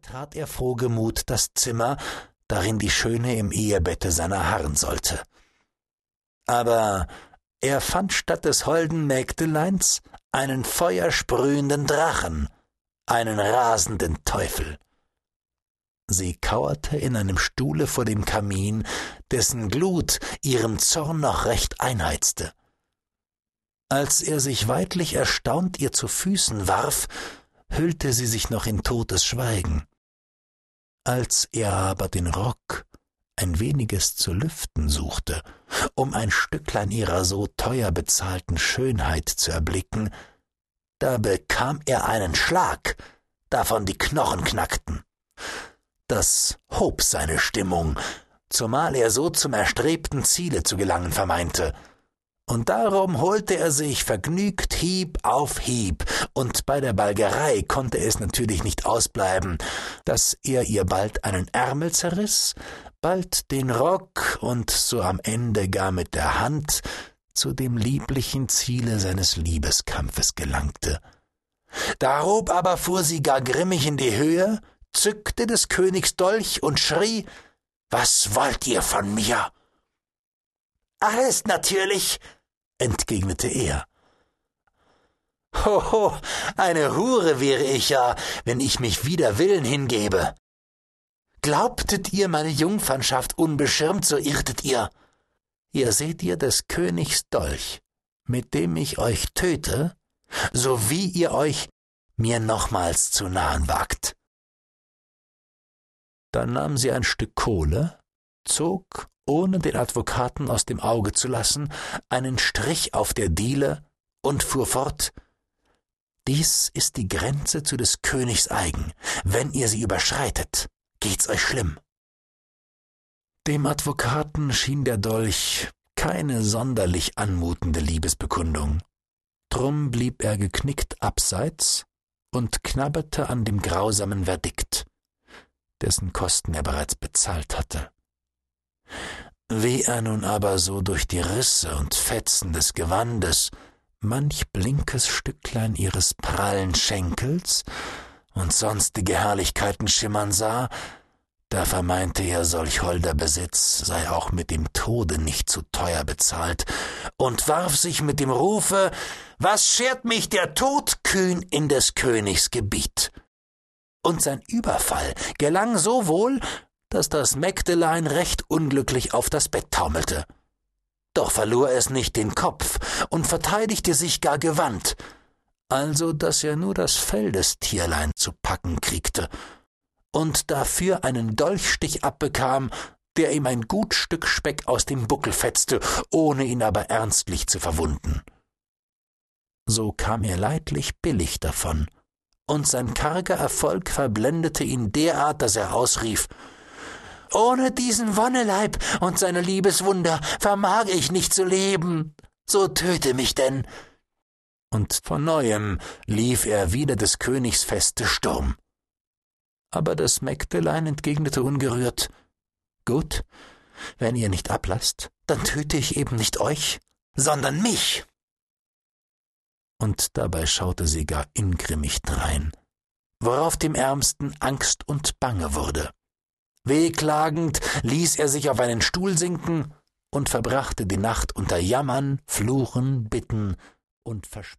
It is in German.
betrat er frohgemut das Zimmer, darin die Schöne im Ehebette seiner harren sollte. Aber er fand statt des holden Mägdeleins einen feuersprühenden Drachen, einen rasenden Teufel. Sie kauerte in einem Stuhle vor dem Kamin, dessen Glut ihren Zorn noch recht einheizte. Als er sich weidlich erstaunt ihr zu Füßen warf, hüllte sie sich noch in totes Schweigen. Als er aber den Rock ein weniges zu lüften suchte, um ein Stücklein ihrer so teuer bezahlten Schönheit zu erblicken, da bekam er einen Schlag, davon die Knochen knackten. Das hob seine Stimmung, zumal er so zum erstrebten Ziele zu gelangen vermeinte und darum holte er sich vergnügt Hieb auf Hieb, und bei der Balgerei konnte es natürlich nicht ausbleiben, dass er ihr bald einen Ärmel zerriß, bald den Rock und so am Ende gar mit der Hand zu dem lieblichen Ziele seines Liebeskampfes gelangte. Darob aber fuhr sie gar grimmig in die Höhe, zückte des Königs Dolch und schrie Was wollt ihr von mir? Alles natürlich, entgegnete er. Hoho, eine Hure wäre ich ja, wenn ich mich wider Willen hingebe. Glaubtet ihr meine Jungfernschaft unbeschirmt, so irrtet ihr. Ihr seht ihr des Königs Dolch, mit dem ich euch töte, so wie ihr euch mir nochmals zu nahen wagt. Dann nahm sie ein Stück Kohle, zog ohne den Advokaten aus dem Auge zu lassen, einen Strich auf der Diele und fuhr fort Dies ist die Grenze zu des Königs eigen. Wenn ihr sie überschreitet, geht's euch schlimm. Dem Advokaten schien der Dolch keine sonderlich anmutende Liebesbekundung. Drum blieb er geknickt abseits und knabberte an dem grausamen Verdikt, dessen Kosten er bereits bezahlt hatte. Wie er nun aber so durch die Risse und Fetzen des Gewandes manch blinkes Stücklein ihres prallen Schenkels und sonstige Herrlichkeiten schimmern sah, da vermeinte er, solch holder Besitz sei auch mit dem Tode nicht zu teuer bezahlt, und warf sich mit dem Rufe Was schert mich der Tod kühn in des Königs Gebiet? Und sein Überfall gelang so wohl, dass das Mägdelein recht unglücklich auf das Bett taumelte. Doch verlor es nicht den Kopf und verteidigte sich gar gewandt, also dass er nur das Fell des Tierlein zu packen kriegte und dafür einen Dolchstich abbekam, der ihm ein gut Stück Speck aus dem Buckel fetzte, ohne ihn aber ernstlich zu verwunden. So kam er leidlich billig davon, und sein karger Erfolg verblendete ihn derart, dass er ausrief ohne diesen Wonneleib und seine Liebeswunder vermag ich nicht zu leben. So töte mich denn. Und von neuem lief er wieder des Königs feste Sturm. Aber das Mägdelein entgegnete ungerührt Gut, wenn ihr nicht ablasst, dann töte ich eben nicht euch, sondern mich. Und dabei schaute sie gar ingrimmig drein, worauf dem Ärmsten Angst und Bange wurde. Wehklagend ließ er sich auf einen Stuhl sinken und verbrachte die Nacht unter Jammern, Fluchen, Bitten und Versprechen.